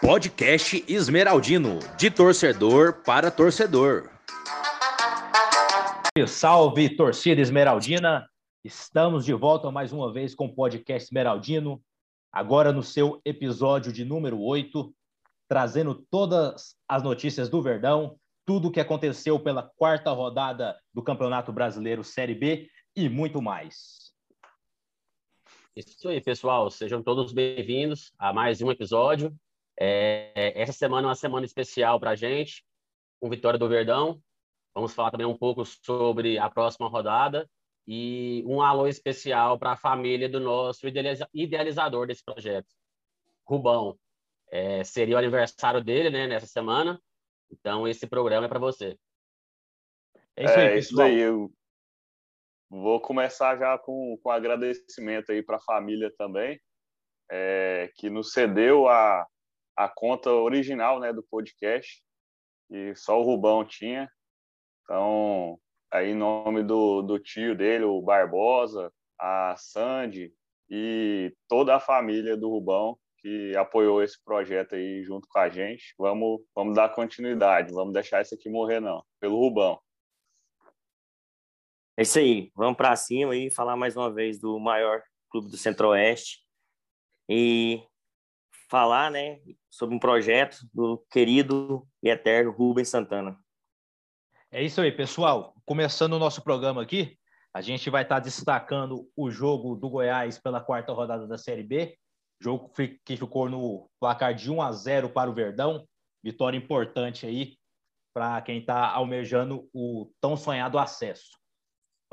Podcast Esmeraldino, de torcedor para torcedor. Salve, torcida esmeraldina! Estamos de volta mais uma vez com o podcast Esmeraldino, agora no seu episódio de número 8, trazendo todas as notícias do Verdão, tudo o que aconteceu pela quarta rodada do Campeonato Brasileiro Série B e muito mais. Isso aí, pessoal. Sejam todos bem-vindos a mais um episódio. É, essa semana é uma semana especial para a gente, com vitória do Verdão. Vamos falar também um pouco sobre a próxima rodada e um alô especial para a família do nosso idealizador desse projeto, Rubão. É, seria o aniversário dele né, nessa semana, então esse programa é para você. É isso aí, é, isso aí. Eu vou começar já com, com agradecimento aí para a família também, é, que nos cedeu a, a conta original né, do podcast, e só o Rubão tinha. Então, aí em nome do, do tio dele, o Barbosa, a Sandy e toda a família do Rubão que apoiou esse projeto aí junto com a gente. Vamos, vamos dar continuidade, vamos deixar isso aqui morrer não, pelo Rubão. É isso aí, vamos para cima e falar mais uma vez do maior clube do Centro-Oeste e falar, né, sobre um projeto do querido e eterno Rubens Santana. É isso aí, pessoal. Começando o nosso programa aqui, a gente vai estar destacando o jogo do Goiás pela quarta rodada da Série B. Jogo que ficou no placar de 1 a 0 para o Verdão. Vitória importante aí para quem está almejando o tão sonhado acesso.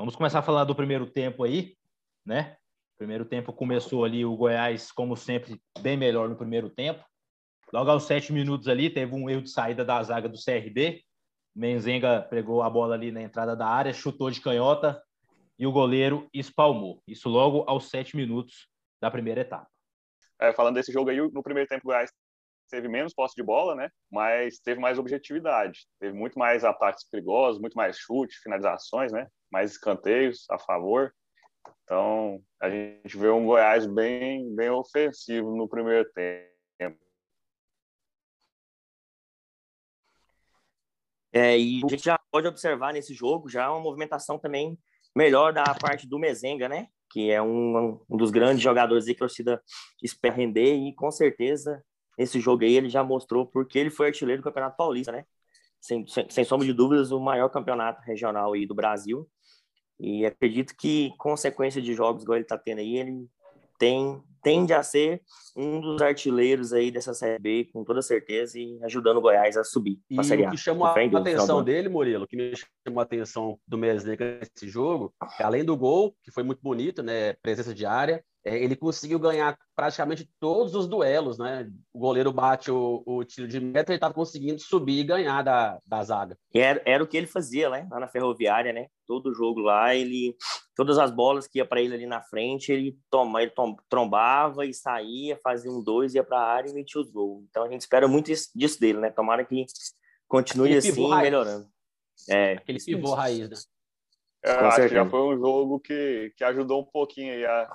Vamos começar a falar do primeiro tempo aí, né? Primeiro tempo começou ali o Goiás, como sempre, bem melhor no primeiro tempo. Logo aos sete minutos ali, teve um erro de saída da zaga do CRB. Menzenga pegou a bola ali na entrada da área, chutou de canhota e o goleiro espalmou. Isso logo aos sete minutos da primeira etapa. É, falando desse jogo aí, no primeiro tempo o Goiás teve menos posse de bola, né? Mas teve mais objetividade. Teve muito mais ataques perigosos, muito mais chute, finalizações, né? Mais escanteios a favor. Então, a gente vê um Goiás bem, bem ofensivo no primeiro tempo. É, e a gente já pode observar nesse jogo já uma movimentação também melhor da parte do Mezenga, né? Que é um, um dos grandes jogadores que a torcida espera render e com certeza esse jogo aí ele já mostrou porque ele foi artilheiro do Campeonato Paulista, né? Sem, sem, sem sombra de dúvidas, o maior campeonato regional aí do Brasil. E acredito que, consequência de jogos igual ele está tendo aí, ele tem, tende a ser um dos artilheiros aí dessa Série B, com toda certeza, e ajudando o Goiás a subir e a Série A. o que chamou a atenção dele, Murilo, que me chamou a atenção do Mesneca nesse jogo, é, além do gol, que foi muito bonito, né, presença de área, ele conseguiu ganhar praticamente todos os duelos, né? O goleiro bate o, o tiro de meta, ele estava conseguindo subir e ganhar da, da zaga. Era, era o que ele fazia, né? Lá na ferroviária, né? Todo jogo lá, ele. Todas as bolas que ia para ele ali na frente, ele, toma, ele tom, trombava e saía, fazia um dois, ia para a área e metia os gols. Então a gente espera muito isso, disso dele, né? Tomara que continue Aquele assim, melhorando. É. Aquele pivô raiz, né? Eu acho que já foi um jogo que, que ajudou um pouquinho aí a,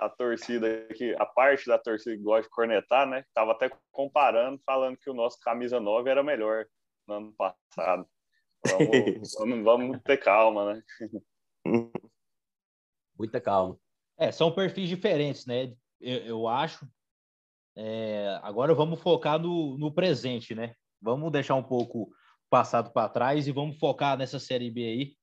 a torcida aqui, a parte da torcida que gosta de cornetar, né? Tava até comparando, falando que o nosso camisa 9 era melhor no ano passado. Vamos, vamos, vamos ter calma, né? Muita calma. É, são perfis diferentes, né? Eu, eu acho. É, agora vamos focar no, no presente, né? Vamos deixar um pouco o passado para trás e vamos focar nessa Série B aí,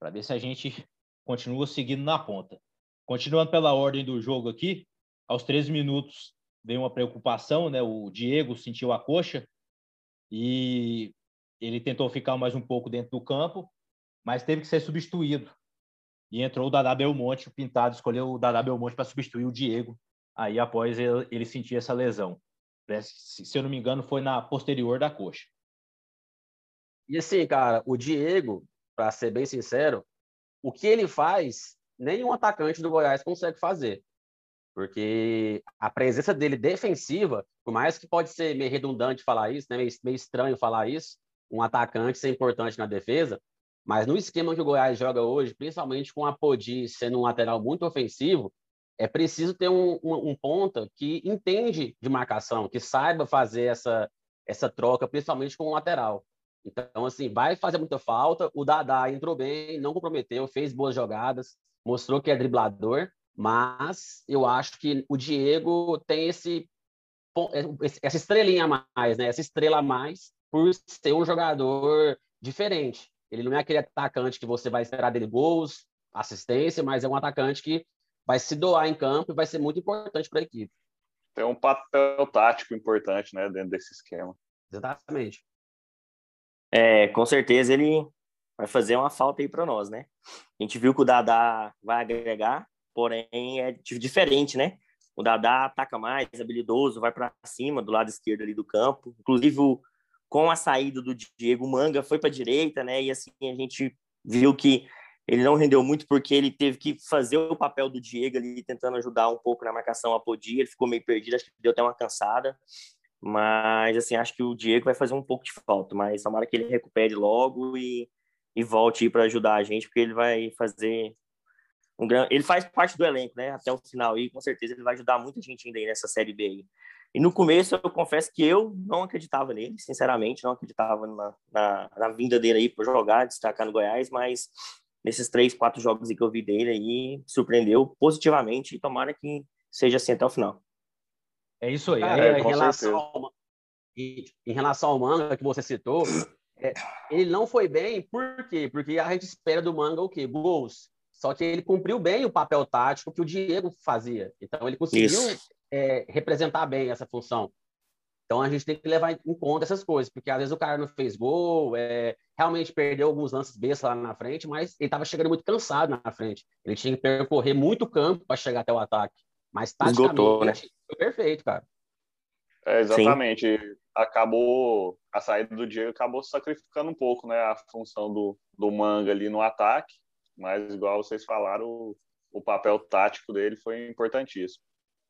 para ver se a gente continua seguindo na ponta. Continuando pela ordem do jogo aqui, aos 13 minutos veio uma preocupação, né? O Diego sentiu a coxa e ele tentou ficar mais um pouco dentro do campo, mas teve que ser substituído. E entrou o Dadá Belmonte, o Pintado escolheu o Dadá Belmonte para substituir o Diego, aí após ele, sentir essa lesão. Se eu não me engano, foi na posterior da coxa. E assim, cara, o Diego, para ser bem sincero, o que ele faz nenhum atacante do Goiás consegue fazer. Porque a presença dele defensiva, por mais que pode ser meio redundante falar isso, né? meio, meio estranho falar isso, um atacante ser importante na defesa, mas no esquema que o Goiás joga hoje, principalmente com a Podi sendo um lateral muito ofensivo, é preciso ter um, um, um, ponta que entende de marcação, que saiba fazer essa, essa troca, principalmente com o lateral. Então, assim, vai fazer muita falta. O Dadá entrou bem, não comprometeu, fez boas jogadas, mostrou que é driblador, mas eu acho que o Diego tem esse essa estrelinha a mais, né? Essa estrela a mais por ser um jogador diferente. Ele não é aquele atacante que você vai esperar dele gols, assistência, mas é um atacante que vai se doar em campo e vai ser muito importante para a equipe. Tem um papel tático importante, né, dentro desse esquema. Exatamente. É, com certeza ele vai fazer uma falta aí para nós, né? A gente viu que o Dadá vai agregar, porém é diferente, né? O Dadá ataca mais, habilidoso, vai para cima do lado esquerdo ali do campo. Inclusive, com a saída do Diego Manga foi para a direita, né? E assim a gente viu que ele não rendeu muito porque ele teve que fazer o papel do Diego ali, tentando ajudar um pouco na marcação a Podia. Ele ficou meio perdido, acho que deu até uma cansada. Mas, assim, acho que o Diego vai fazer um pouco de falta. Mas tomara que ele recupere logo e, e volte para ajudar a gente, porque ele vai fazer um grande. Ele faz parte do elenco, né? Até o final. E com certeza ele vai ajudar muita gente ainda aí nessa Série B aí. E no começo eu confesso que eu não acreditava nele, sinceramente, não acreditava na, na, na vinda dele aí para jogar, destacar no Goiás, mas nesses três, quatro jogos que eu vi dele aí, surpreendeu positivamente e tomara que seja assim até o final. É isso aí. é, em, relação ao, em, relação ao manga que você citou, é, ele não foi bem, por quê? Porque a gente espera do manga o quê? Gols. Só que ele cumpriu bem o papel tático que o Diego fazia. Então ele conseguiu é, representar bem essa função. Então a gente tem que levar em conta essas coisas, porque às vezes o cara não fez gol, é, realmente perdeu alguns lances bestas lá na frente, mas ele estava chegando muito cansado na frente. Ele tinha que percorrer muito campo para chegar até o ataque. Mas taticamente Esgotou, né? foi perfeito, cara. É, exatamente. Sim. Acabou a saída do Diego acabou sacrificando um pouco, né, a função do, do Manga ali no ataque, mas igual vocês falaram, o, o papel tático dele foi importantíssimo.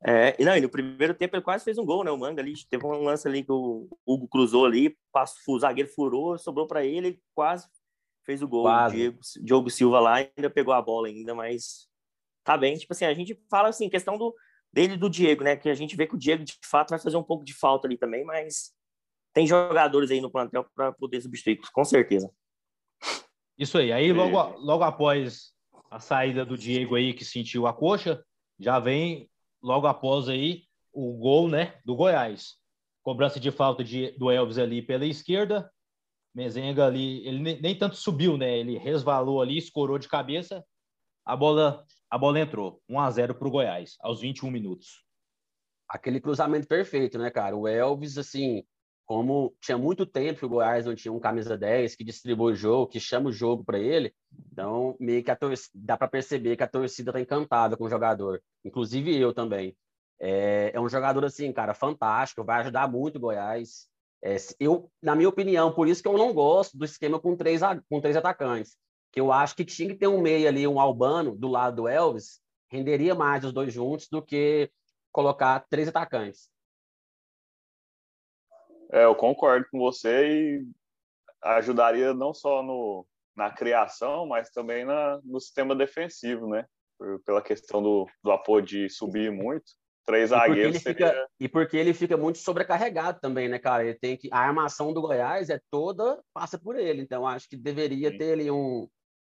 É, e não, e no primeiro tempo ele quase fez um gol, né? O Manga ali teve um lance ali que o Hugo cruzou ali, passou, o zagueiro furou, sobrou para ele, quase fez o gol. Quase. O Diego, Diogo Silva lá ainda pegou a bola ainda, mas tá bem. Tipo assim, a gente fala assim, questão do dele do Diego, né? Que a gente vê que o Diego de fato vai fazer um pouco de falta ali também, mas tem jogadores aí no plantel para poder substituir, com certeza. Isso aí. Aí logo, logo após a saída do Diego aí que sentiu a coxa, já vem logo após aí o gol, né, do Goiás. Cobrança de falta de, do Elvis ali pela esquerda. Mezenga ali, ele nem, nem tanto subiu, né? Ele resvalou ali, escorou de cabeça. A bola, a bola entrou. 1 a 0 para o Goiás, aos 21 minutos. Aquele cruzamento perfeito, né, cara? O Elvis, assim, como tinha muito tempo que o Goiás não tinha um camisa 10 que distribui o jogo, que chama o jogo para ele, então meio que torcida, dá para perceber que a torcida está encantada com o jogador, inclusive eu também. É, é, um jogador assim, cara, fantástico, vai ajudar muito o Goiás. É, eu, na minha opinião, por isso que eu não gosto do esquema com três, com três atacantes, que eu acho que tinha que ter um meio ali, um Albano do lado do Elvis, renderia mais os dois juntos do que colocar três atacantes. É, eu concordo com você e ajudaria não só no, na criação, mas também na, no sistema defensivo, né? Por, pela questão do, do apoio de subir muito. Três zagueiros seria... Fica, e porque ele fica muito sobrecarregado também, né, cara? Ele tem que... A armação do Goiás é toda... Passa por ele. Então, acho que deveria Sim. ter ali um,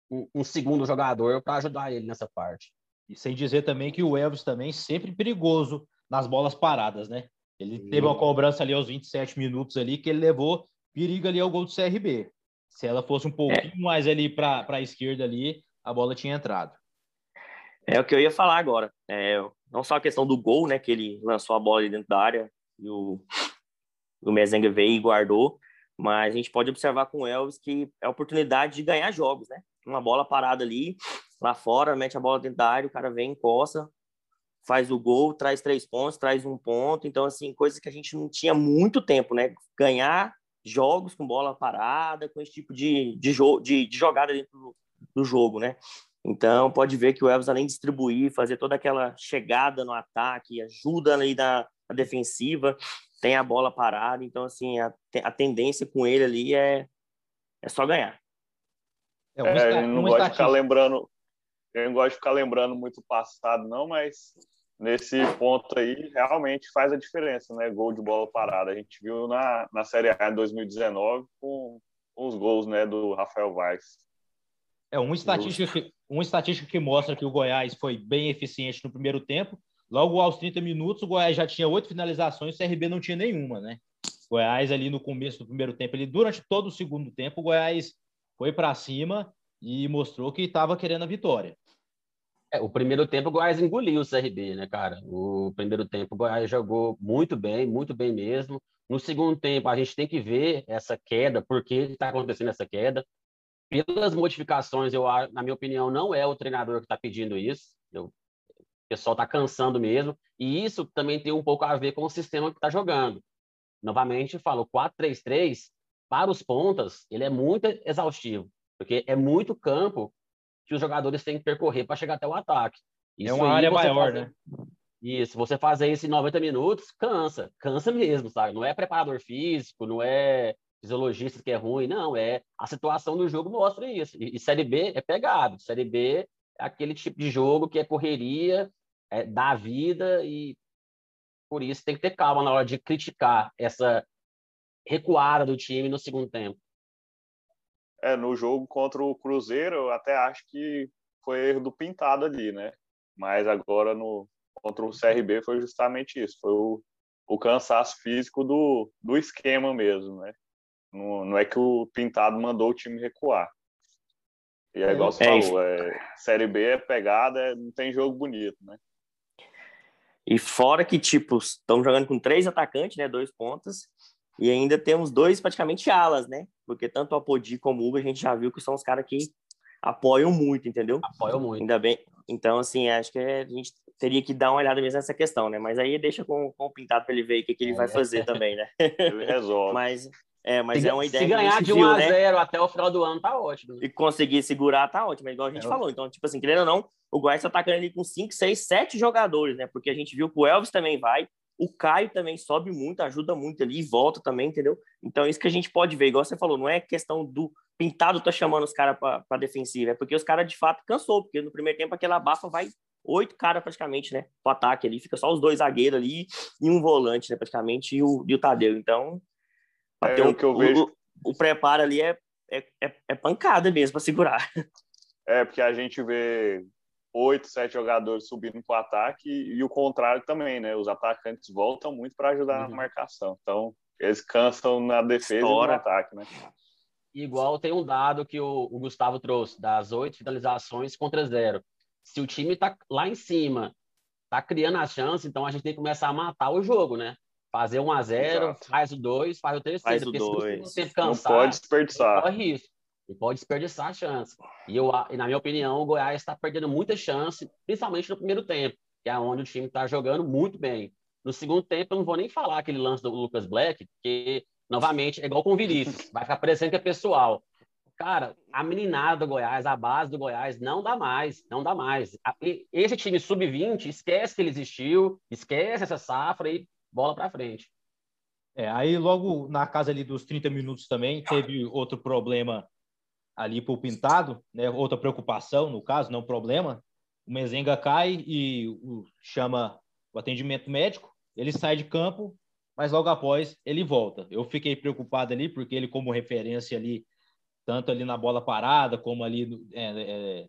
um, um segundo jogador para ajudar ele nessa parte. E sem dizer também que o Elvis também sempre perigoso nas bolas paradas, né? Ele teve uma cobrança ali aos 27 minutos ali que ele levou perigo ali ao gol do CRB. Se ela fosse um pouquinho é. mais ali para a esquerda ali, a bola tinha entrado. É o que eu ia falar agora. É, não só a questão do gol, né, que ele lançou a bola ali dentro da área e o, o Mezenga veio e guardou, mas a gente pode observar com o Elvis que é a oportunidade de ganhar jogos, né? Uma bola parada ali, lá fora, mete a bola dentro da área, o cara vem, encosta, faz o gol, traz três pontos, traz um ponto. Então, assim, coisas que a gente não tinha muito tempo, né? Ganhar jogos com bola parada, com esse tipo de, de, de, de jogada dentro do, do, jogo, né? Então, pode ver que o Elvis, além de distribuir, fazer toda aquela chegada no ataque, ajuda ali na, na defensiva, tem a bola parada. Então, assim, a, a tendência com ele ali é, é só ganhar. É, é não gosto de ficar lembrando eu não gosto de ficar lembrando muito o passado, não, mas nesse ponto aí realmente faz a diferença, né? Gol de bola parada. A gente viu na, na Série A em 2019 com os gols né, do Rafael Vaz. É uma estatística, que, uma estatística que mostra que o Goiás foi bem eficiente no primeiro tempo. Logo aos 30 minutos, o Goiás já tinha oito finalizações, o CRB não tinha nenhuma, né? O Goiás ali no começo do primeiro tempo, ele durante todo o segundo tempo, o Goiás foi para cima e mostrou que estava querendo a vitória. É, o primeiro tempo o Goiás engoliu o CRB, né, cara? O primeiro tempo o Goiás jogou muito bem, muito bem mesmo. No segundo tempo, a gente tem que ver essa queda, por que está acontecendo essa queda. Pelas modificações, eu, na minha opinião, não é o treinador que está pedindo isso. Eu, o pessoal está cansando mesmo. E isso também tem um pouco a ver com o sistema que está jogando. Novamente, falo, 4-3-3, para os pontas, ele é muito exaustivo, porque é muito campo que os jogadores têm que percorrer para chegar até o ataque. É isso é uma área maior, fazer... né? Isso, você fazer isso em 90 minutos, cansa, cansa mesmo, sabe? Não é preparador físico, não é fisiologista que é ruim, não, é a situação do jogo mostra isso. E, e Série B é pegado, Série B é aquele tipo de jogo que é correria, é da vida e por isso tem que ter calma na hora de criticar essa recuada do time no segundo tempo. É, no jogo contra o Cruzeiro, eu até acho que foi erro do Pintado ali, né? Mas agora no contra o CRB foi justamente isso, foi o, o cansaço físico do, do esquema mesmo, né? Não, não é que o Pintado mandou o time recuar. E é igual você é falou, é, Série B é pegada, é, não tem jogo bonito, né? E fora que, tipo, estão jogando com três atacantes, né? Dois pontas. E ainda temos dois praticamente alas, né? Porque tanto o Apodi como o Hugo a gente já viu que são os caras que apoiam muito, entendeu? Apoiam muito. Ainda bem. Então, assim, acho que a gente teria que dar uma olhada mesmo nessa questão, né? Mas aí deixa com, com o pintado para ele ver o que, que ele é. vai fazer também, né? Ele resolve. Mas, é, mas se, é uma ideia. Se ganhar de 1 a 0 né? até o final do ano, tá ótimo. E conseguir segurar, tá ótimo, é igual a gente é falou. Então, tipo assim, querendo ou não, o Goiás tá atacando ali com 5, 6, 7 jogadores, né? Porque a gente viu que o Elvis também vai, o Caio também sobe muito, ajuda muito ali e volta também, entendeu? Então, isso que a gente pode ver, igual você falou, não é questão do Pintado tá chamando os caras para defensiva, é porque os caras de fato cansou, porque no primeiro tempo aquela bafa vai oito caras praticamente, né? Pro ataque ali, fica só os dois zagueiros ali e um volante, né? Praticamente, e o, e o Tadeu. Então, é, um, o que eu vejo. O, o preparo ali é, é, é, é pancada mesmo para segurar. É, porque a gente vê oito, sete jogadores subindo para o ataque e, e, o contrário também, né? Os atacantes voltam muito para ajudar uhum. na marcação. Então, eles cansam na defesa Estoura. e no ataque, né? Igual tem um dado que o, o Gustavo trouxe, das oito finalizações contra zero. Se o time está lá em cima, está criando a chance, então a gente tem que começar a matar o jogo, né? Fazer um a zero, faz o dois, faz o terceiro. Faz o dois. Se cansar, não pode desperdiçar. Corre risco. E pode desperdiçar a chance. E, eu, e na minha opinião, o Goiás está perdendo muita chance, principalmente no primeiro tempo, que é onde o time está jogando muito bem. No segundo tempo, eu não vou nem falar aquele lance do Lucas Black, porque, novamente, é igual com o Vinícius, vai ficar parecendo que é pessoal. Cara, a meninada do Goiás, a base do Goiás, não dá mais, não dá mais. Esse time sub-20, esquece que ele existiu, esquece essa safra e bola para frente. É, aí logo na casa ali dos 30 minutos também teve outro problema ali para o Pintado, né? outra preocupação, no caso, não problema. O Mezenga cai e chama o atendimento médico, ele sai de campo, mas logo após ele volta. Eu fiquei preocupado ali, porque ele, como referência ali, tanto ali na bola parada, como ali é, é,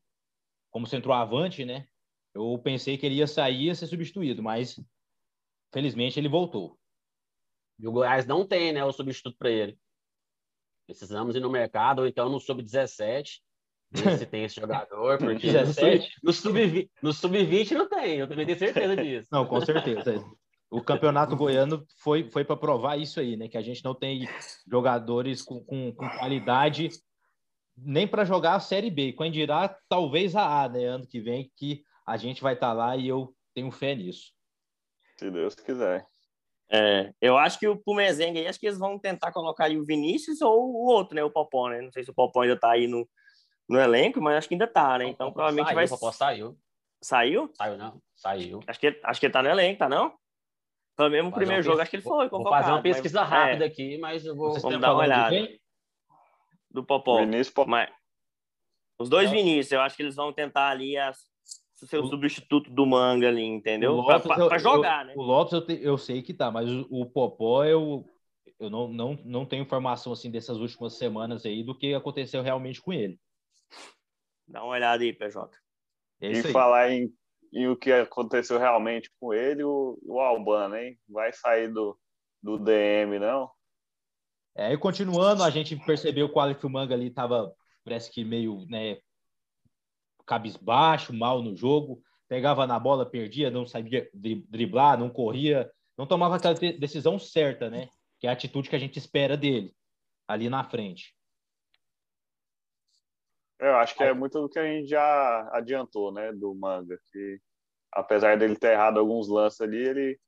como centroavante, né? Eu pensei que ele ia sair e ser substituído, mas felizmente ele voltou. E o Goiás não tem, né, o substituto para ele. Precisamos ir no mercado, ou então no sub-17, ver se tem esse jogador, porque no sub-20 no sub não tem, eu também tenho certeza disso. Não, com certeza. O campeonato goiano foi, foi para provar isso aí, né? Que a gente não tem jogadores com, com, com qualidade nem para jogar a Série B. Quando dirá, talvez a A, né? Ano que vem, que a gente vai estar tá lá e eu tenho fé nisso. Se Deus quiser. É, eu acho que o Pumezengue aí, acho que eles vão tentar colocar aí o Vinícius ou o outro, né? O Popó, né? Não sei se o Popó ainda tá aí no, no elenco, mas acho que ainda tá, né? Então provavelmente saiu, vai. O Popó saiu. Saiu? Saiu, não. Saiu. Acho que, acho que ele tá no elenco, tá não? Pelo mesmo primeiro jogo, acho que ele foi. Vou fazer uma pesquisa mas, rápida é, aqui, mas eu vou. Vamos dar uma olhada. Do Popó. Vinícius Popó. Mas, Os dois Vinícius, eu acho que eles vão tentar ali as, ser o substituto do Manga ali, entendeu? Para jogar, eu, né? O Lopes eu, te, eu sei que tá, mas o, o Popó eu, eu não, não, não tenho informação assim dessas últimas semanas aí do que aconteceu realmente com ele. Dá uma olhada aí, PJ. É e falar em, em, o que aconteceu realmente com ele, o, o Albano, hein? Vai sair do, do DM, não? É, e continuando, a gente percebeu que o Aleph Manga ali tava, parece que meio, né, cabisbaixo, mal no jogo, pegava na bola, perdia, não sabia driblar, não corria, não tomava aquela decisão certa, né? Que é a atitude que a gente espera dele ali na frente. Eu acho que é muito do que a gente já adiantou, né, do Manga, que apesar dele ter errado alguns lances ali, ele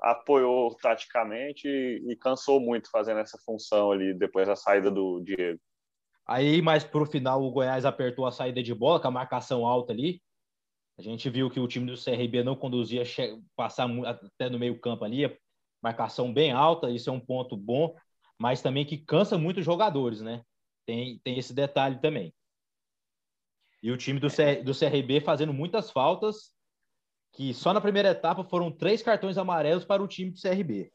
apoiou taticamente e, e cansou muito fazendo essa função ali depois da saída do Diego. Aí, mais para o final, o Goiás apertou a saída de bola, com a marcação alta ali. A gente viu que o time do CRB não conduzia, passar até no meio campo ali, marcação bem alta, isso é um ponto bom, mas também que cansa muito os jogadores, né? Tem, tem esse detalhe também. E o time do, do CRB fazendo muitas faltas, que só na primeira etapa foram três cartões amarelos para o time do CRB.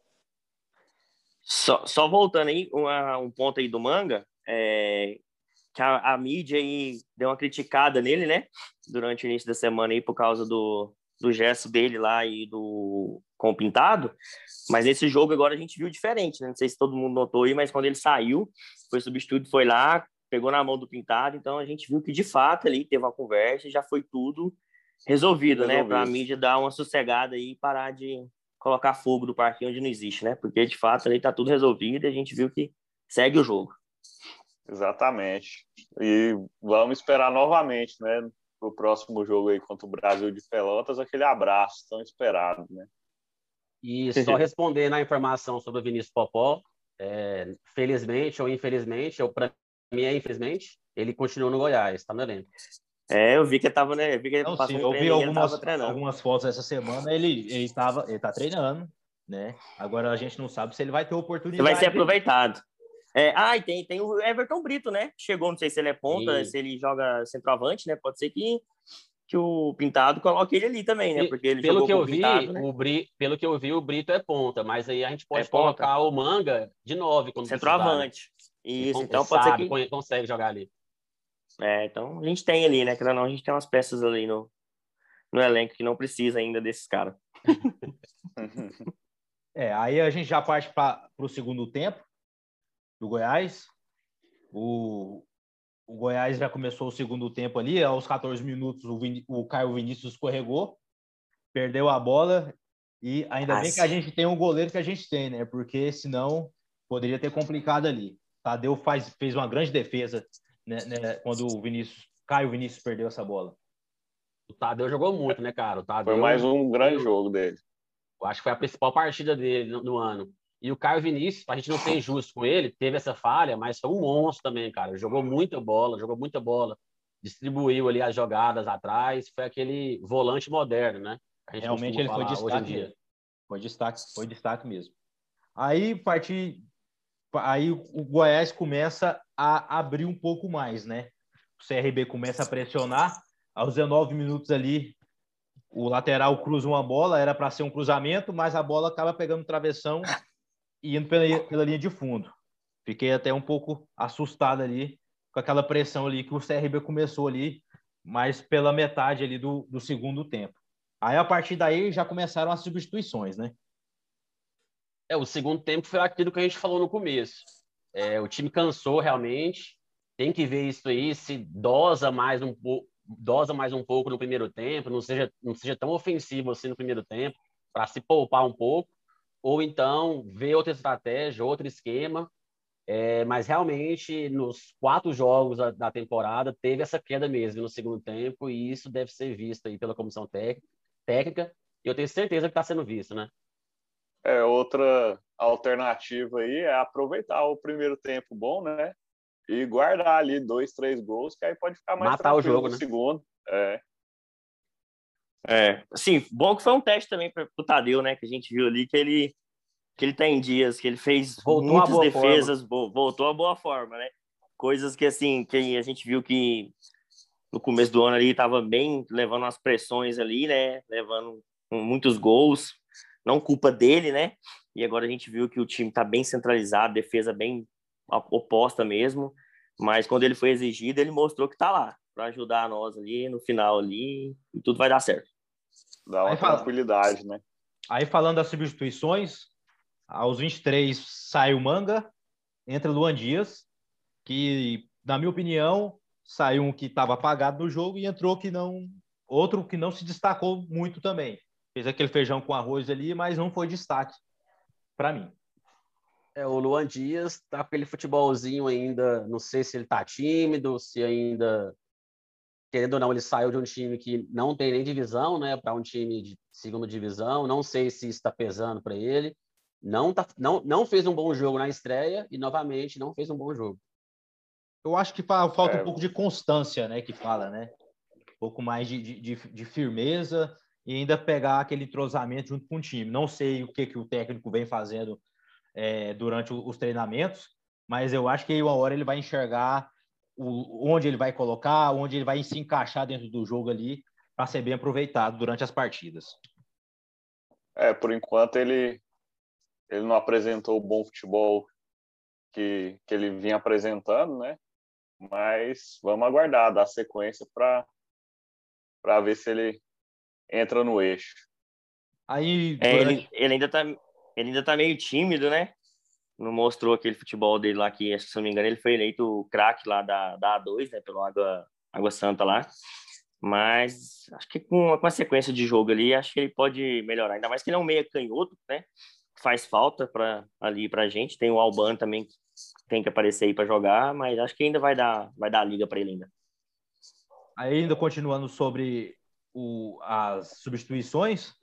Só, só voltando aí, uma, um ponto aí do Manga, é, que a, a, mídia aí deu uma criticada nele, né? Durante o início da semana aí, por causa do, do gesto dele lá e do com o Pintado. Mas nesse jogo agora a gente viu diferente, né? Não sei se todo mundo notou aí, mas quando ele saiu, foi substituto, foi lá, pegou na mão do Pintado. Então a gente viu que de fato ali teve uma conversa e já foi tudo resolvido, né? Para a mídia dar uma sossegada aí e parar de colocar fogo do parquinho onde não existe, né? Porque de fato ali tá tudo resolvido e a gente viu que segue o jogo. Exatamente. E vamos esperar novamente, né, para o próximo jogo aí contra o Brasil de Pelotas, aquele abraço tão esperado, né? E só responder na informação sobre o Vinícius Popó, é, felizmente ou infelizmente, para mim é infelizmente, ele continua no Goiás, está no elenco. É, eu vi que ele tava, né? Eu vi que ele Não, sim, eu vi algumas, algumas fotos essa semana, ele ele estava, ele tá treinando, né? Agora a gente não sabe se ele vai ter oportunidade. Ele vai ser aproveitado. É, ah, e tem, tem o Everton Brito, né? Chegou, não sei se ele é ponta, se ele joga centroavante, né? Pode ser que, que o Pintado coloque ele ali também, né? Porque ele pelo que eu vi, Pintado, né? o Bri, pelo que eu vi, o Brito é ponta, mas aí a gente pode é colocar o Manga de nove quando centroavante. Isso, então pode sabe, ser que consegue jogar ali. É, então a gente tem ali, né? Querendo não, a gente tem umas peças ali no, no elenco que não precisa ainda desses caras. é, aí a gente já parte para o segundo tempo do Goiás. O, o Goiás já começou o segundo tempo ali, aos 14 minutos o, Vin, o Caio Vinícius escorregou, perdeu a bola e ainda Nossa. bem que a gente tem um goleiro que a gente tem, né? Porque senão poderia ter complicado ali. Tadeu faz, fez uma grande defesa né, né, quando o Vinícius, Caio Vinícius perdeu essa bola. O Tadeu jogou muito, né, cara? O Tadeu, foi mais um grande jogo dele. Eu acho que foi a principal partida dele no, no ano. E o Caio Vinícius, a gente não ser injusto com ele, teve essa falha, mas foi um monstro também, cara. Jogou muita bola, jogou muita bola, distribuiu ali as jogadas atrás, foi aquele volante moderno, né? Realmente ele foi destaque. Foi destaque, foi destaque mesmo. Aí partir, aí o Goiás começa a abrir um pouco mais, né? O CRB começa a pressionar. Aos 19 minutos ali, o lateral cruza uma bola, era para ser um cruzamento, mas a bola acaba pegando travessão e indo pela, pela linha de fundo. Fiquei até um pouco assustado ali com aquela pressão ali que o CRB começou ali, mas pela metade ali do, do segundo tempo. Aí, a partir daí, já começaram as substituições, né? É, o segundo tempo foi aquilo que a gente falou no começo. É, o time cansou realmente, tem que ver isso aí, se dosa mais um pouco, dosa mais um pouco no primeiro tempo, não seja, não seja tão ofensivo assim no primeiro tempo, para se poupar um pouco ou então ver outra estratégia, outro esquema. É, mas realmente, nos quatro jogos da, da, temporada, teve essa queda mesmo no segundo tempo, e isso deve ser visto aí pela comissão técnica, e eu tenho certeza que está sendo visto, né? É, outra alternativa aí é aproveitar o primeiro tempo bom, né? E guardar ali dois, três gols, que aí pode ficar mais Matar o jogo, no né? segundo. É. É, sim, bom que foi um teste também para o Tadeu, né? Que a gente viu ali que ele que ele tem dias, que ele fez voltou muitas defesas, forma. voltou a boa forma, né? Coisas que assim, que a gente viu que no começo do ano ali estava bem levando as pressões ali, né? Levando muitos gols, não culpa dele, né? E agora a gente viu que o time está bem centralizado, defesa bem oposta mesmo. Mas quando ele foi exigido, ele mostrou que está lá para ajudar nós ali no final ali e tudo vai dar certo. Dá uma aí, tranquilidade, né? Aí falando das substituições, aos 23 sai o Manga, entra Luan Dias, que na minha opinião saiu um que estava apagado no jogo e entrou que não outro que não se destacou muito também. Fez aquele feijão com arroz ali, mas não foi destaque para mim. É, o Luan Dias tá com aquele futebolzinho ainda, não sei se ele tá tímido, se ainda querendo ou não, ele saiu de um time que não tem nem divisão, né, para um time de segunda divisão. Não sei se está pesando para ele. Não, tá, não, não fez um bom jogo na estreia e novamente não fez um bom jogo. Eu acho que falta é. um pouco de constância, né, que fala, né? Um pouco mais de, de, de firmeza e ainda pegar aquele entrosamento junto com o time. Não sei o que, que o técnico vem fazendo é, durante os treinamentos, mas eu acho que aí uma hora ele vai enxergar o, onde ele vai colocar, onde ele vai se encaixar dentro do jogo ali para ser bem aproveitado durante as partidas. É, por enquanto ele ele não apresentou o bom futebol que, que ele vinha apresentando, né? Mas vamos aguardar, dar sequência para para ver se ele entra no eixo. Aí durante... é, ele, ele ainda tá ele ainda tá meio tímido, né? Não mostrou aquele futebol dele lá que, se não me engano, ele foi eleito craque lá da, da A2, né? Pelo Água, Água Santa lá. Mas acho que com, com a sequência de jogo ali, acho que ele pode melhorar. Ainda mais que ele é um meia canhoto, né? Faz falta para ali pra gente. Tem o Alban também que tem que aparecer aí para jogar, mas acho que ainda vai dar, vai dar liga para ele ainda. Ainda continuando sobre o, as substituições,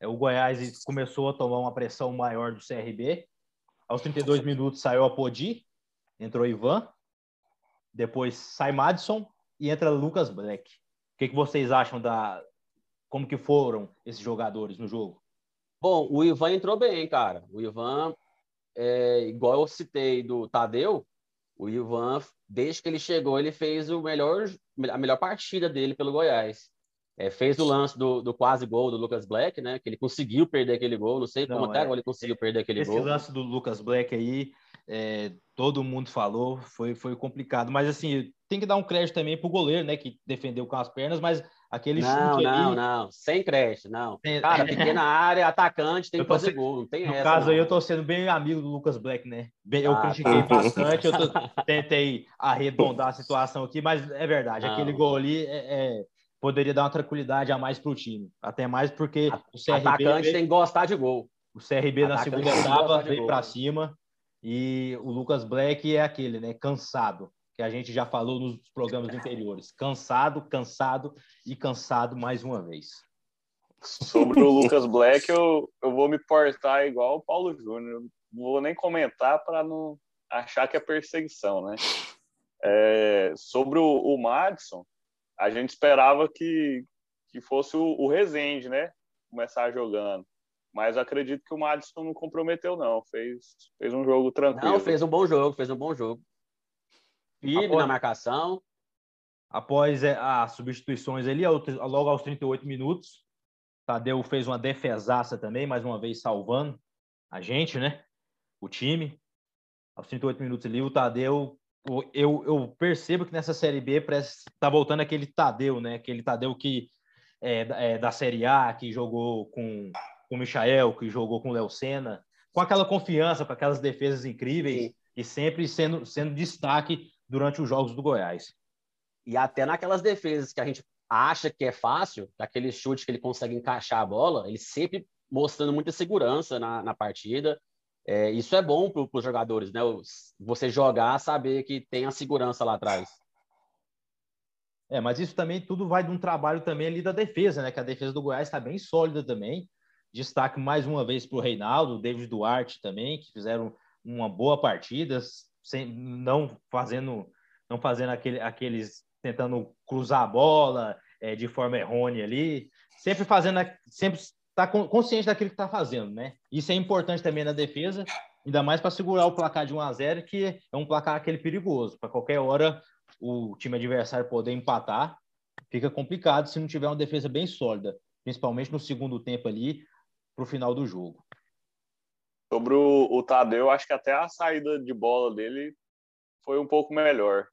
é, o Goiás começou a tomar uma pressão maior do CRB. Aos 32 minutos saiu a Podi, entrou Ivan, depois sai Madison e entra Lucas Black. O que, que vocês acham da como que foram esses jogadores no jogo? Bom, o Ivan entrou bem, cara. O Ivan, é, igual eu citei do Tadeu, o Ivan, desde que ele chegou, ele fez o melhor, a melhor partida dele pelo Goiás. É, fez o lance do, do, quase gol do Lucas Black, né? Que ele conseguiu perder aquele gol. Não sei não, como até é, agora ele conseguiu perder aquele esse gol. Esse lance do Lucas Black aí, é, todo mundo falou, foi, foi complicado. Mas assim, tem que dar um crédito também pro goleiro, né? Que defendeu com as pernas, mas aquele não, chute Não, ali... não, sem crédito, não. Cara, pequena área, atacante, tem que fazer gol, não tem no essa. No caso não. aí, eu tô sendo bem amigo do Lucas Black, né? Bem, eu ah, critiquei tá. bastante, eu tô, tentei arredondar a situação aqui, mas é verdade, não. aquele gol ali é, é poderia dar uma tranquilidade a mais para o time. Até mais porque o CRB. Atacante veio, tem que gostar de gol. O CRB na segunda etapa veio para cima e o Lucas Black é aquele, né? Cansado, que a gente já falou nos programas anteriores. Cansado, cansado e cansado mais uma vez. Sobre o Lucas Black, eu, eu vou me portar igual o Paulo Júnior. Não vou nem comentar para não achar que é perseguição, né? É, sobre o, o Madison, a gente esperava que, que fosse o, o Rezende, né? Começar jogando. Mas acredito que o Madison não comprometeu, não. Fez, fez um jogo tranquilo. Não, fez um bom jogo, fez um bom jogo. Firme após, na marcação. Após é, as substituições ali, logo aos 38 minutos, Tadeu fez uma defesaça também, mais uma vez salvando a gente, né? O time. Aos 38 minutos ali, o Tadeu eu, eu percebo que nessa Série B está voltando aquele Tadeu, né? Aquele Tadeu que é, é, da Série A, que jogou com, com o Michael, que jogou com o Léo Senna, com aquela confiança, com aquelas defesas incríveis Sim. e sempre sendo, sendo destaque durante os jogos do Goiás. E até naquelas defesas que a gente acha que é fácil, aquele chute que ele consegue encaixar a bola, ele sempre mostrando muita segurança na, na partida, é, isso é bom para os jogadores, né? Você jogar, saber que tem a segurança lá atrás. É, mas isso também tudo vai de um trabalho também ali da defesa, né? Que a defesa do Goiás está bem sólida também. Destaque mais uma vez para o Reinaldo, David Duarte também, que fizeram uma boa partida, sem, não fazendo, não fazendo aquele, aqueles tentando cruzar a bola é, de forma errônea ali, sempre fazendo, sempre está consciente daquilo que está fazendo, né? Isso é importante também na defesa, ainda mais para segurar o placar de 1 a 0 que é um placar aquele perigoso. Para qualquer hora o time adversário poder empatar, fica complicado se não tiver uma defesa bem sólida, principalmente no segundo tempo ali, para o final do jogo. Sobre o, o Tadeu, acho que até a saída de bola dele foi um pouco melhor.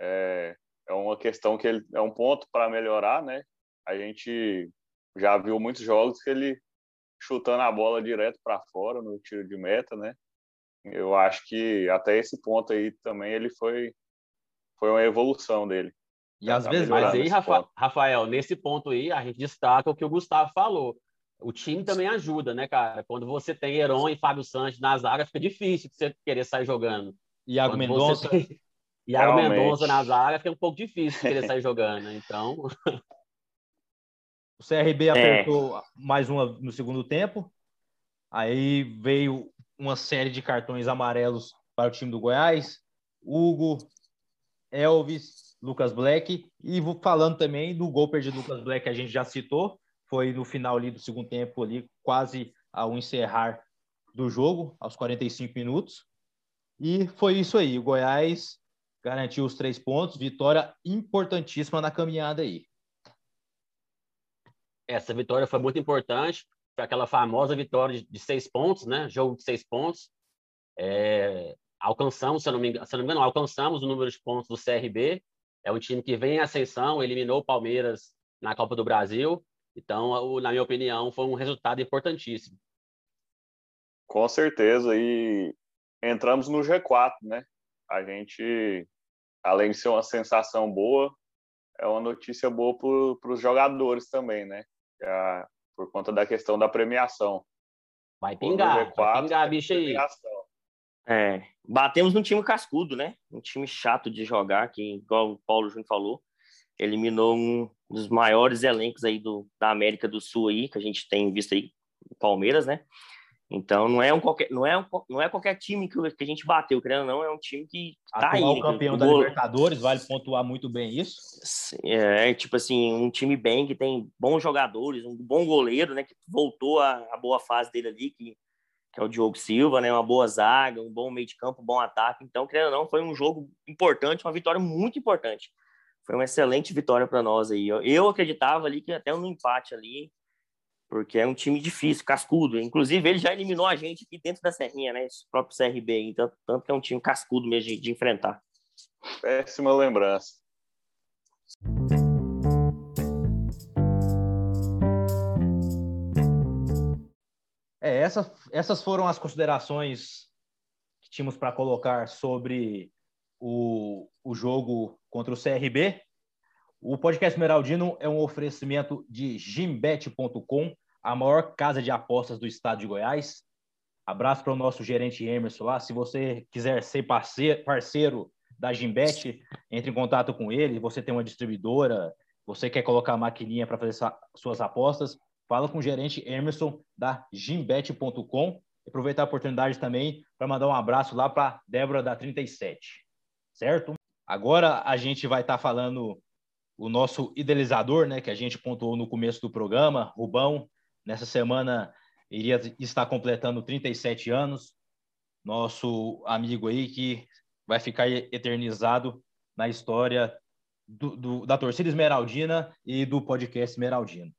É, é uma questão que ele é um ponto para melhorar, né? A gente já viu muitos jogos que ele chutando a bola direto para fora no tiro de meta, né? Eu acho que até esse ponto aí também ele foi foi uma evolução dele. E às tá vezes, mas aí, Rafa, Rafael, nesse ponto aí, a gente destaca o que o Gustavo falou. O time também ajuda, né, cara? Quando você tem Heron e Fábio Santos na zaga, fica difícil você querer sair jogando. Iago Mendonça. Tem... Iago Mendonça na zaga, fica um pouco difícil querer sair jogando. Então. O CRB é. apertou mais uma no segundo tempo. Aí veio uma série de cartões amarelos para o time do Goiás. Hugo, Elvis, Lucas Black. E vou falando também do gol perdido do Lucas Black que a gente já citou. Foi no final ali do segundo tempo, ali, quase ao encerrar do jogo, aos 45 minutos. E foi isso aí. O Goiás garantiu os três pontos. Vitória importantíssima na caminhada aí essa vitória foi muito importante, foi aquela famosa vitória de, seis pontos, né? Jogo de seis pontos. É, alcançamos, se eu, não me engano, se eu não me engano, alcançamos o número de pontos do CRB. É um time que vem em ascensão, eliminou o Palmeiras na Copa do Brasil. Então, na minha opinião, foi um resultado importantíssimo. Com certeza. E entramos no G4, né? A gente, além de ser uma sensação boa, é uma notícia boa para os jogadores também, né? a, por conta da questão da premiação. Vai pingar, G4, vai pingar, bicho aí. É, batemos num time cascudo, né? Um time chato de jogar, que, igual o Paulo Júnior falou, eliminou um dos maiores elencos aí do, da América do Sul aí, que a gente tem visto aí, o Palmeiras, né? Então não é um qualquer, não é um, não é qualquer time que, que a gente bateu, querendo não, é um time que tá Atual aí. campeão da Libertadores, vale pontuar muito bem isso. É, tipo assim, um time bem que tem bons jogadores, um bom goleiro, né, que voltou a, a boa fase dele ali, que, que, é o Diogo Silva, né, uma boa zaga, um bom meio de campo, um bom ataque. Então, querendo não, foi um jogo importante, uma vitória muito importante. Foi uma excelente vitória para nós aí. Eu, eu acreditava ali que até no empate ali porque é um time difícil, cascudo. Inclusive, ele já eliminou a gente aqui dentro da Serrinha, né? Esse próprio CRB, então, tanto que é um time cascudo mesmo de, de enfrentar. Péssima lembrança. É, essa, essas foram as considerações que tínhamos para colocar sobre o, o jogo contra o CRB. O podcast Meraldino é um oferecimento de gimbet.com, a maior casa de apostas do estado de Goiás. Abraço para o nosso gerente Emerson lá. Se você quiser ser parceiro, parceiro da Gimbet, entre em contato com ele. Você tem uma distribuidora, você quer colocar a maquininha para fazer suas apostas, fala com o gerente Emerson da gimbet.com. Aproveitar a oportunidade também para mandar um abraço lá para Débora da 37, certo? Agora a gente vai estar tá falando o nosso idealizador, né, que a gente pontuou no começo do programa, Rubão, Nessa semana iria estar completando 37 anos. Nosso amigo aí que vai ficar eternizado na história do, do, da torcida esmeraldina e do podcast esmeraldino.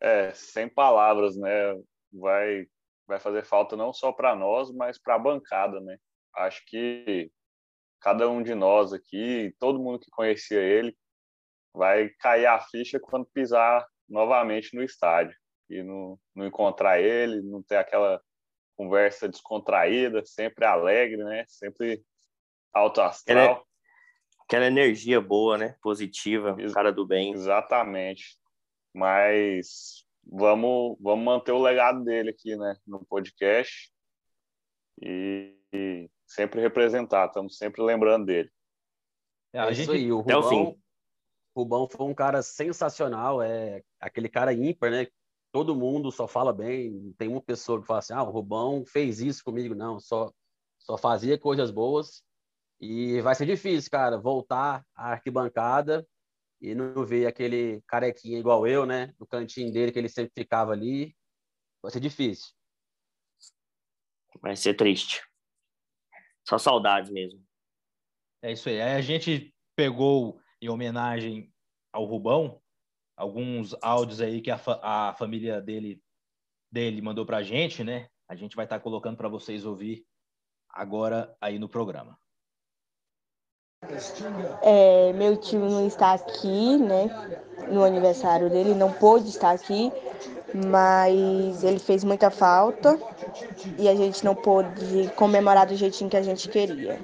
É, sem palavras, né? Vai, vai fazer falta não só para nós, mas para a bancada, né? Acho que cada um de nós aqui, todo mundo que conhecia ele, vai cair a ficha quando pisar novamente no estádio e não, não encontrar ele, não ter aquela conversa descontraída, sempre alegre, né? Sempre alto astral. Aquela, aquela energia boa, né? Positiva, Ex cara do bem. Exatamente. Mas vamos, vamos manter o legado dele aqui, né? No podcast e, e sempre representar, estamos sempre lembrando dele. É, a gente, aí, o Rubão, Até o fim. Rubão foi um cara sensacional, é aquele cara ímpar, né? Todo mundo só fala bem. Tem uma pessoa que fala assim: ah, o Rubão fez isso comigo. Não, só, só fazia coisas boas. E vai ser difícil, cara, voltar à arquibancada e não ver aquele carequinha igual eu, né? No cantinho dele, que ele sempre ficava ali. Vai ser difícil. Vai ser triste. Só saudades mesmo. É isso aí. Aí a gente pegou em homenagem ao Rubão alguns áudios aí que a, fa a família dele dele mandou para a gente, né? A gente vai estar tá colocando para vocês ouvir agora aí no programa. É, meu tio não está aqui, né? No aniversário dele, não pôde estar aqui, mas ele fez muita falta e a gente não pôde comemorar do jeitinho que a gente queria.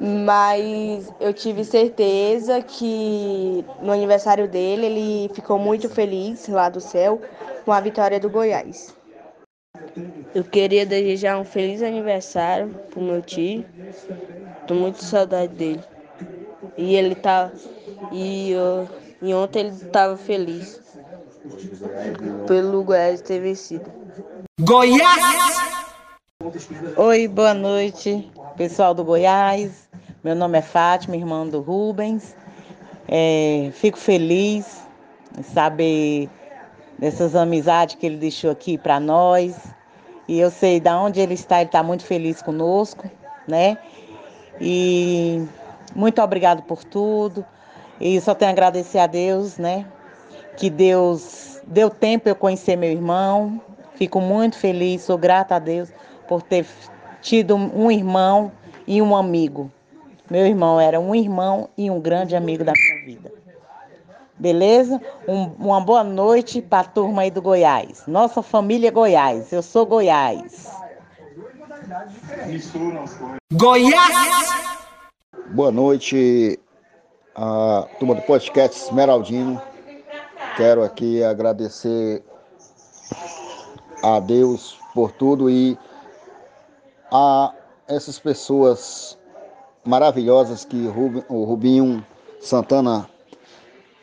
Mas eu tive certeza que no aniversário dele ele ficou muito feliz lá do céu com a vitória do Goiás. Eu queria desejar um feliz aniversário pro meu tio. Tô muito saudade dele. E ele tá. E, e ontem ele tava feliz. Pelo Goiás ter vencido. Goiás! Oi, boa noite, pessoal do Goiás. Meu nome é Fátima, irmã do Rubens. É, fico feliz em saber dessas amizades que ele deixou aqui para nós. E eu sei de onde ele está, ele está muito feliz conosco, né? E muito obrigado por tudo. E só tenho a agradecer a Deus, né? Que Deus deu tempo eu conhecer meu irmão. Fico muito feliz, sou grata a Deus por ter tido um irmão e um amigo. Meu irmão era um irmão e um grande amigo da minha vida. Beleza? Um, uma boa noite para a turma aí do Goiás. Nossa família Goiás. Eu sou Goiás. Goiás! Boa noite, a turma do podcast Esmeraldino. Quero aqui agradecer a Deus por tudo e a essas pessoas maravilhosas que o Rubinho Santana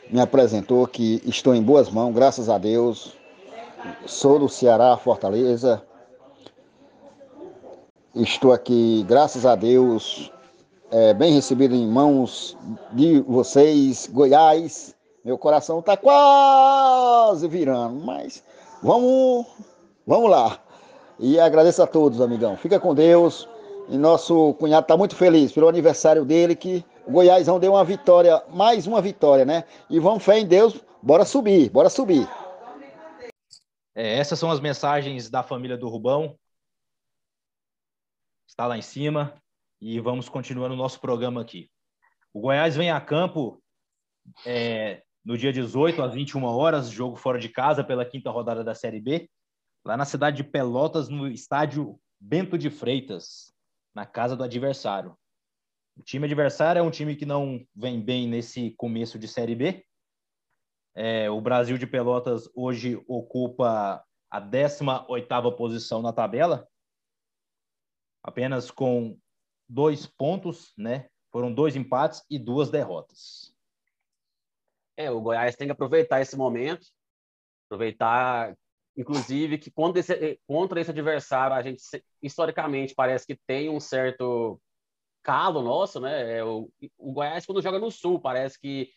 me apresentou, que estou em boas mãos, graças a Deus. Sou do Ceará, Fortaleza. Estou aqui, graças a Deus, é, bem recebido em mãos de vocês, Goiás. Meu coração está quase virando, mas vamos, vamos lá. E agradeço a todos, amigão. Fica com Deus. E nosso cunhado está muito feliz pelo aniversário dele, que o Goiásão deu uma vitória, mais uma vitória, né? E vamos fé em Deus, bora subir, bora subir. É, essas são as mensagens da família do Rubão. Está lá em cima. E vamos continuando o nosso programa aqui. O Goiás vem a campo é, no dia 18, às 21 horas, jogo fora de casa pela quinta rodada da Série B, lá na cidade de Pelotas, no estádio Bento de Freitas na casa do adversário. O time adversário é um time que não vem bem nesse começo de Série B. É, o Brasil de Pelotas hoje ocupa a 18ª posição na tabela, apenas com dois pontos, né? Foram dois empates e duas derrotas. É, o Goiás tem que aproveitar esse momento, aproveitar inclusive, que contra esse, contra esse adversário, a gente, historicamente, parece que tem um certo calo nosso, né? É, o, o Goiás, quando joga no Sul, parece que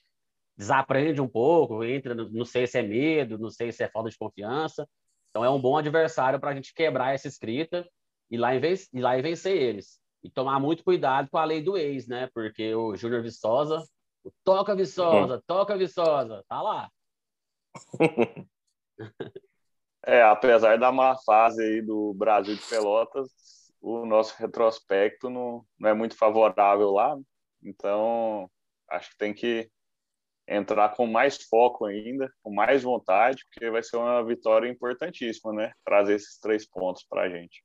desaprende um pouco, entra, não sei se é medo, não sei se é falta de confiança. Então, é um bom adversário para a gente quebrar essa escrita e lá, e lá e vencer eles. E tomar muito cuidado com a lei do ex, né? Porque o Júnior Viçosa, o toca Viçosa, toca Viçosa, tá lá. É, apesar da má fase aí do Brasil de Pelotas, o nosso retrospecto não, não é muito favorável lá. Então, acho que tem que entrar com mais foco ainda, com mais vontade, porque vai ser uma vitória importantíssima, né? Trazer esses três pontos para a gente.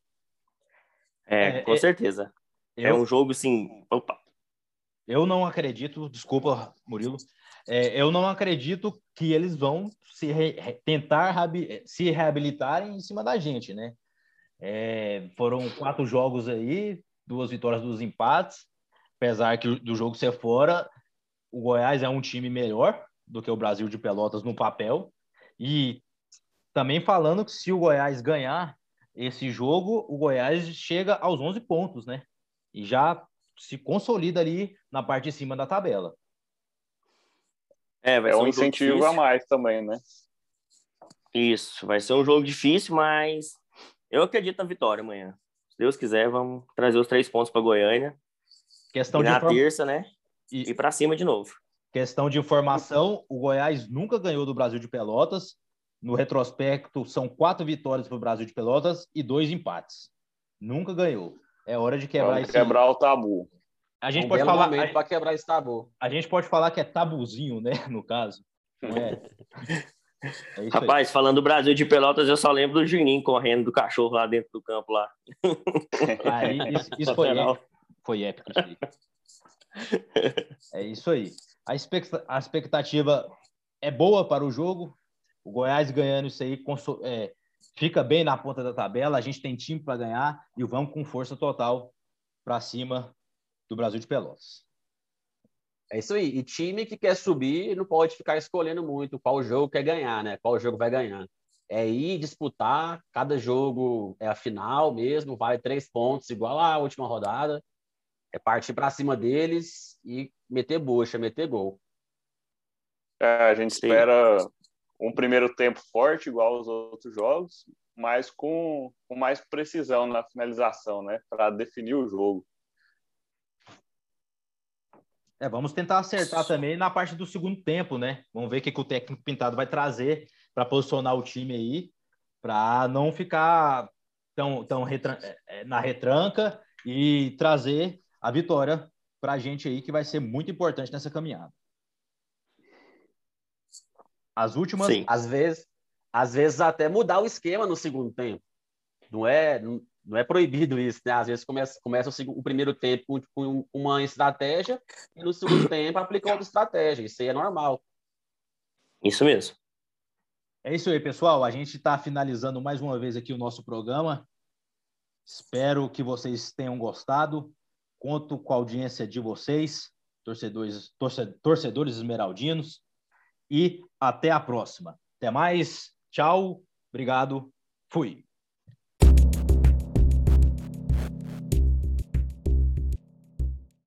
É, é com é, certeza. Eu, é um jogo, assim. Opa. Eu não acredito, desculpa, Murilo, é, eu não acredito que eles vão se re, tentar se reabilitarem em cima da gente, né? É, foram quatro jogos aí, duas vitórias, dois empates. Apesar que do jogo ser fora, o Goiás é um time melhor do que o Brasil de Pelotas no papel. E também falando que se o Goiás ganhar esse jogo, o Goiás chega aos 11 pontos, né? E já se consolida ali na parte de cima da tabela. É, vai é um, um incentivo a mais também, né? Isso, vai ser um jogo difícil, mas eu acredito na vitória amanhã. Se Deus quiser, vamos trazer os três pontos para Goiânia Questão e de na inform... terça, né? E, e para cima de novo. Questão de informação: o Goiás nunca ganhou do Brasil de Pelotas. No retrospecto, são quatro vitórias para o Brasil de Pelotas e dois empates. Nunca ganhou. É hora de quebrar esse... quebrar o tabu. A gente um pode falar para quebrar esse tabu. A gente pode falar que é tabuzinho, né? No caso. Não é? é Rapaz, aí. falando do Brasil de Pelotas, eu só lembro do Juninho correndo do cachorro lá dentro do campo lá. Aí, isso, isso foi, épico. foi épico. Isso aí. É isso aí. A expectativa é boa para o jogo. O Goiás ganhando isso aí é, fica bem na ponta da tabela. A gente tem time para ganhar e vamos com força total para cima do Brasil de Pelotas. É isso aí. E time que quer subir não pode ficar escolhendo muito qual jogo quer ganhar, né? Qual jogo vai ganhar. É ir disputar, cada jogo é a final mesmo, vale três pontos, igual à última rodada. É partir para cima deles e meter bucha, meter gol. É, a gente espera um primeiro tempo forte, igual aos outros jogos, mas com, com mais precisão na finalização, né? Para definir o jogo. É, vamos tentar acertar também na parte do segundo tempo, né? Vamos ver o que, que o técnico pintado vai trazer para posicionar o time aí, para não ficar tão, tão retran é, é, na retranca e trazer a vitória para a gente aí, que vai ser muito importante nessa caminhada. As últimas. Sim. Às vezes, às vezes até mudar o esquema no segundo tempo. Não é, não é proibido isso, né? Às vezes começa, começa o, o primeiro tempo com, com, uma estratégia e no segundo tempo aplica outra estratégia. Isso aí é normal. Isso mesmo. É isso aí, pessoal. A gente está finalizando mais uma vez aqui o nosso programa. Espero que vocês tenham gostado. Conto com a audiência de vocês, torcedores, torcedores esmeraldinos. E até a próxima. Até mais. Tchau. Obrigado. Fui.